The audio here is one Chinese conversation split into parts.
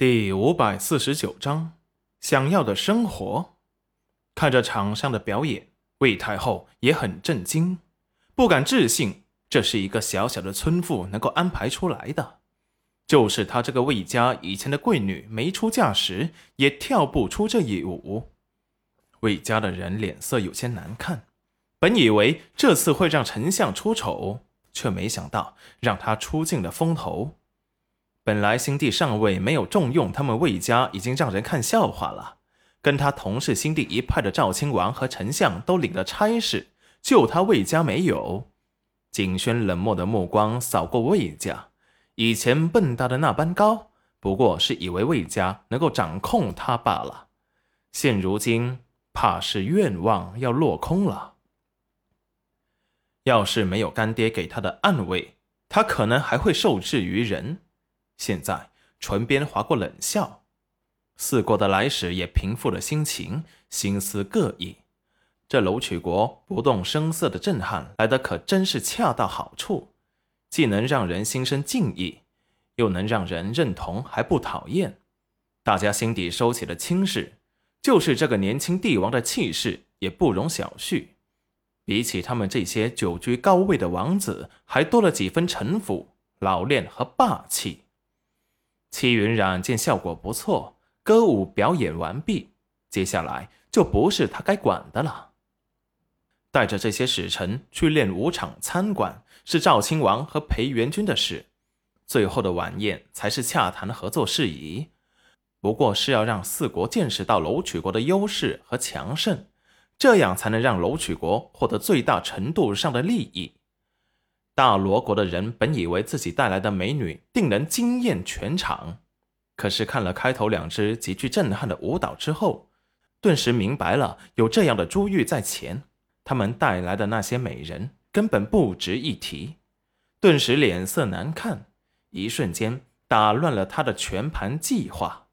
第五百四十九章，想要的生活。看着场上的表演，魏太后也很震惊，不敢置信，这是一个小小的村妇能够安排出来的。就是她这个魏家以前的贵女没出嫁时，也跳不出这一舞。魏家的人脸色有些难看，本以为这次会让丞相出丑，却没想到让他出尽了风头。本来新帝上位没有重用他们魏家，已经让人看笑话了。跟他同是新帝一派的赵亲王和丞相都领了差事，就他魏家没有。景轩冷漠的目光扫过魏家，以前蹦跶的那般高，不过是以为魏家能够掌控他罢了。现如今，怕是愿望要落空了。要是没有干爹给他的暗卫，他可能还会受制于人。现在唇边划过冷笑，四国的来使也平复了心情，心思各异。这楼曲国不动声色的震撼来的可真是恰到好处，既能让人心生敬意，又能让人认同还不讨厌。大家心底收起了轻视，就是这个年轻帝王的气势也不容小觑，比起他们这些久居高位的王子，还多了几分城府、老练和霸气。戚云染见效果不错，歌舞表演完毕，接下来就不是他该管的了。带着这些使臣去练武场参观，是赵亲王和裴元君的事；最后的晚宴才是洽谈合作事宜。不过是要让四国见识到楼曲国的优势和强盛，这样才能让楼曲国获得最大程度上的利益。大罗国的人本以为自己带来的美女定能惊艳全场，可是看了开头两支极具震撼的舞蹈之后，顿时明白了有这样的珠玉在前，他们带来的那些美人根本不值一提，顿时脸色难看，一瞬间打乱了他的全盘计划。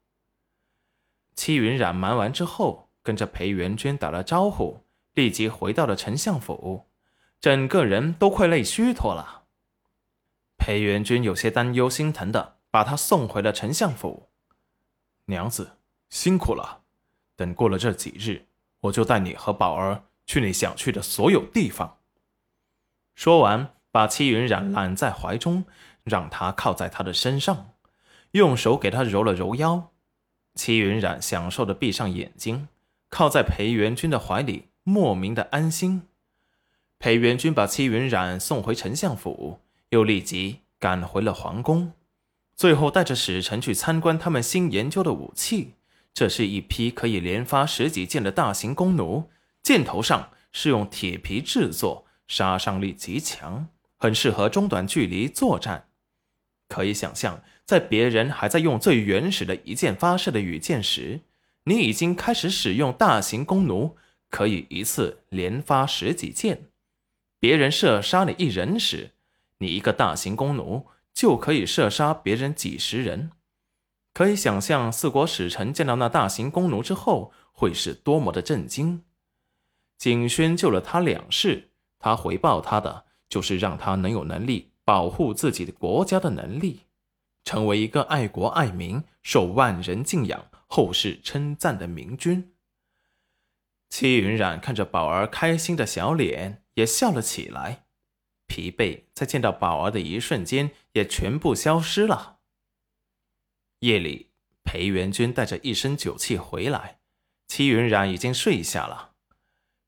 戚云染忙完之后，跟着裴元君打了招呼，立即回到了丞相府。整个人都快累虚脱了。裴元君有些担忧、心疼的把他送回了丞相府。娘子辛苦了，等过了这几日，我就带你和宝儿去你想去的所有地方。说完，把戚云染揽在怀中，让他靠在他的身上，用手给他揉了揉腰。戚云染享受的闭上眼睛，靠在裴元君的怀里，莫名的安心。裴元君把戚云染送回丞相府，又立即赶回了皇宫，最后带着使臣去参观他们新研究的武器。这是一批可以连发十几箭的大型弓弩，箭头上是用铁皮制作，杀伤力极强，很适合中短距离作战。可以想象，在别人还在用最原始的一箭发射的羽箭时，你已经开始使用大型弓弩，可以一次连发十几箭。别人射杀你一人时，你一个大型弓弩就可以射杀别人几十人。可以想象，四国使臣见到那大型弓弩之后会是多么的震惊。景轩救了他两世，他回报他的就是让他能有能力保护自己的国家的能力，成为一个爱国爱民、受万人敬仰、后世称赞的明君。戚云染看着宝儿开心的小脸。也笑了起来，疲惫在见到宝儿的一瞬间也全部消失了。夜里，裴元君带着一身酒气回来，戚云染已经睡下了。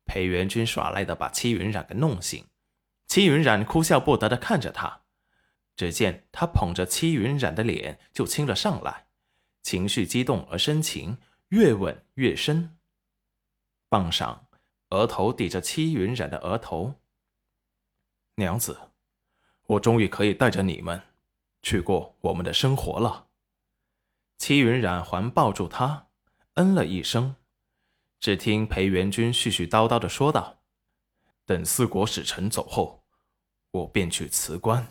裴元君耍赖的把戚云染给弄醒，戚云染哭笑不得的看着他，只见他捧着戚云染的脸就亲了上来，情绪激动而深情，越吻越深。傍上。额头抵着戚云染的额头，娘子，我终于可以带着你们去过我们的生活了。戚云染环抱住他，嗯了一声。只听裴元君絮絮叨叨的说道：“等四国使臣走后，我便去辞官。”